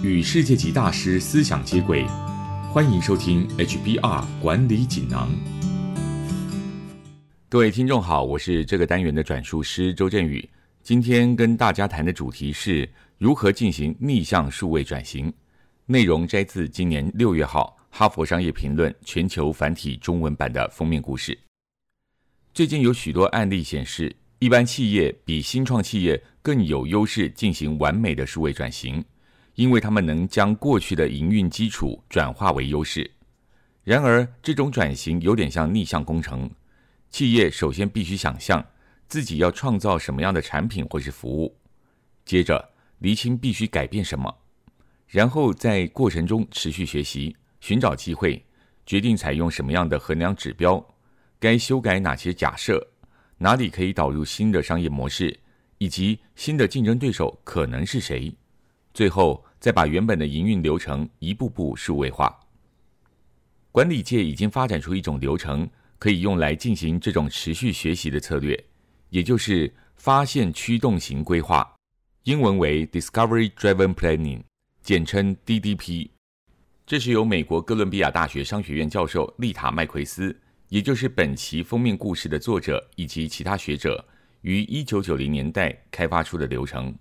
与世界级大师思想接轨，欢迎收听 HBR 管理锦囊。各位听众好，我是这个单元的转述师周振宇。今天跟大家谈的主题是如何进行逆向数位转型。内容摘自今年六月号《哈佛商业评论》全球繁体中文版的封面故事。最近有许多案例显示，一般企业比新创企业更有优势进行完美的数位转型。因为他们能将过去的营运基础转化为优势，然而这种转型有点像逆向工程。企业首先必须想象自己要创造什么样的产品或是服务，接着厘清必须改变什么，然后在过程中持续学习，寻找机会，决定采用什么样的衡量指标，该修改哪些假设，哪里可以导入新的商业模式，以及新的竞争对手可能是谁。最后，再把原本的营运流程一步步数位化。管理界已经发展出一种流程，可以用来进行这种持续学习的策略，也就是发现驱动型规划，英文为 Discovery Driven Planning，简称 DDP。这是由美国哥伦比亚大学商学院教授丽塔麦奎斯，也就是本期封面故事的作者以及其他学者于一九九零年代开发出的流程。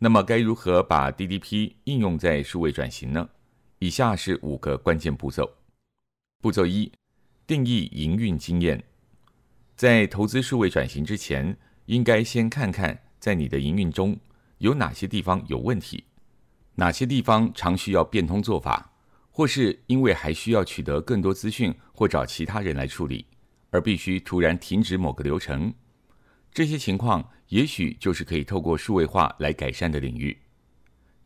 那么该如何把 DDP 应用在数位转型呢？以下是五个关键步骤。步骤一：定义营运经验。在投资数位转型之前，应该先看看在你的营运中有哪些地方有问题，哪些地方常需要变通做法，或是因为还需要取得更多资讯或找其他人来处理，而必须突然停止某个流程。这些情况。也许就是可以透过数位化来改善的领域。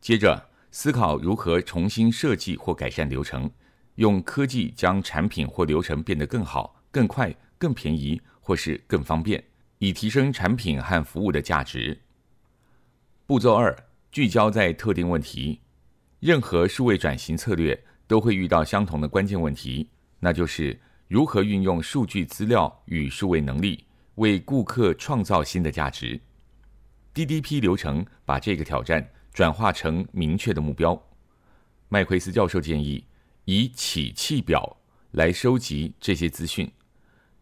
接着思考如何重新设计或改善流程，用科技将产品或流程变得更好、更快、更便宜，或是更方便，以提升产品和服务的价值。步骤二：聚焦在特定问题。任何数位转型策略都会遇到相同的关键问题，那就是如何运用数据资料与数位能力。为顾客创造新的价值，DDP 流程把这个挑战转化成明确的目标。麦奎斯教授建议以起气表来收集这些资讯。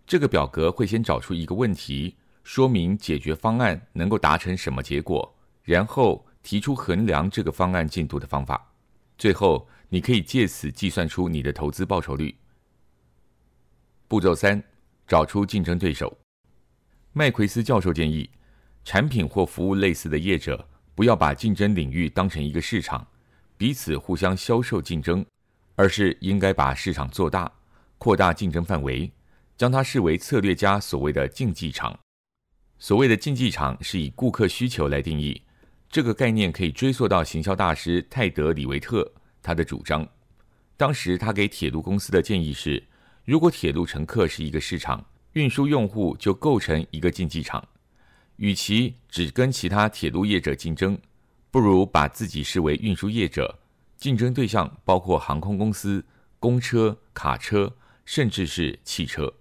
这个表格会先找出一个问题，说明解决方案能够达成什么结果，然后提出衡量这个方案进度的方法。最后，你可以借此计算出你的投资报酬率。步骤三：找出竞争对手。麦奎斯教授建议，产品或服务类似的业者不要把竞争领域当成一个市场，彼此互相销售竞争，而是应该把市场做大，扩大竞争范围，将它视为策略家所谓的竞技场。所谓的竞技场是以顾客需求来定义，这个概念可以追溯到行销大师泰德·李维特他的主张。当时他给铁路公司的建议是，如果铁路乘客是一个市场。运输用户就构成一个竞技场，与其只跟其他铁路业者竞争，不如把自己视为运输业者，竞争对象包括航空公司、公车、卡车，甚至是汽车。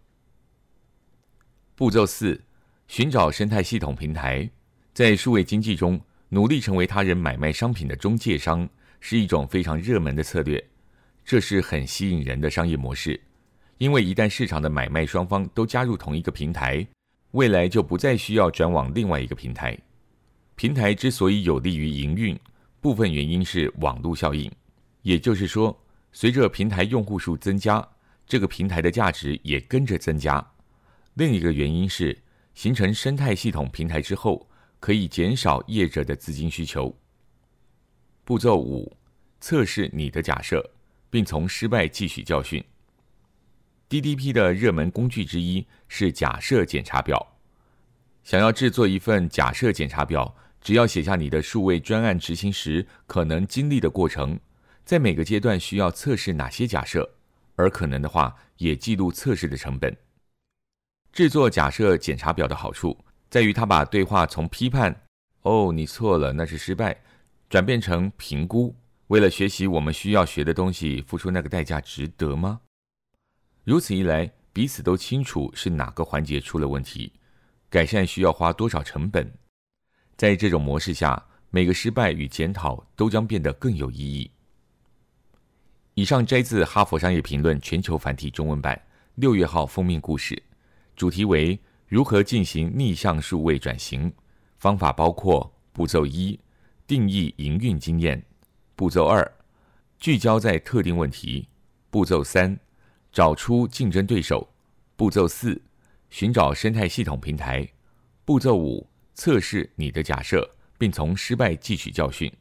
步骤四：寻找生态系统平台。在数位经济中，努力成为他人买卖商品的中介商，是一种非常热门的策略，这是很吸引人的商业模式。因为一旦市场的买卖双方都加入同一个平台，未来就不再需要转往另外一个平台。平台之所以有利于营运，部分原因是网络效应，也就是说，随着平台用户数增加，这个平台的价值也跟着增加。另一个原因是形成生态系统平台之后，可以减少业者的资金需求。步骤五：测试你的假设，并从失败汲取教训。DDP 的热门工具之一是假设检查表。想要制作一份假设检查表，只要写下你的数位专案执行时可能经历的过程，在每个阶段需要测试哪些假设，而可能的话也记录测试的成本。制作假设检查表的好处在于，它把对话从批判“哦，你错了，那是失败”，转变成评估。为了学习我们需要学的东西，付出那个代价值得吗？如此一来，彼此都清楚是哪个环节出了问题，改善需要花多少成本。在这种模式下，每个失败与检讨都将变得更有意义。以上摘自《哈佛商业评论》全球繁体中文版六月号封面故事，主题为如何进行逆向数位转型。方法包括：步骤一，定义营运经验；步骤二，聚焦在特定问题；步骤三，找出竞争对手；步骤四，寻找生态系统平台；步骤五，测试你的假设，并从失败汲取教训。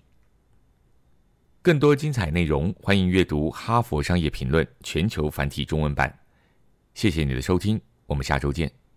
更多精彩内容，欢迎阅读《哈佛商业评论》全球繁体中文版。谢谢你的收听，我们下周见。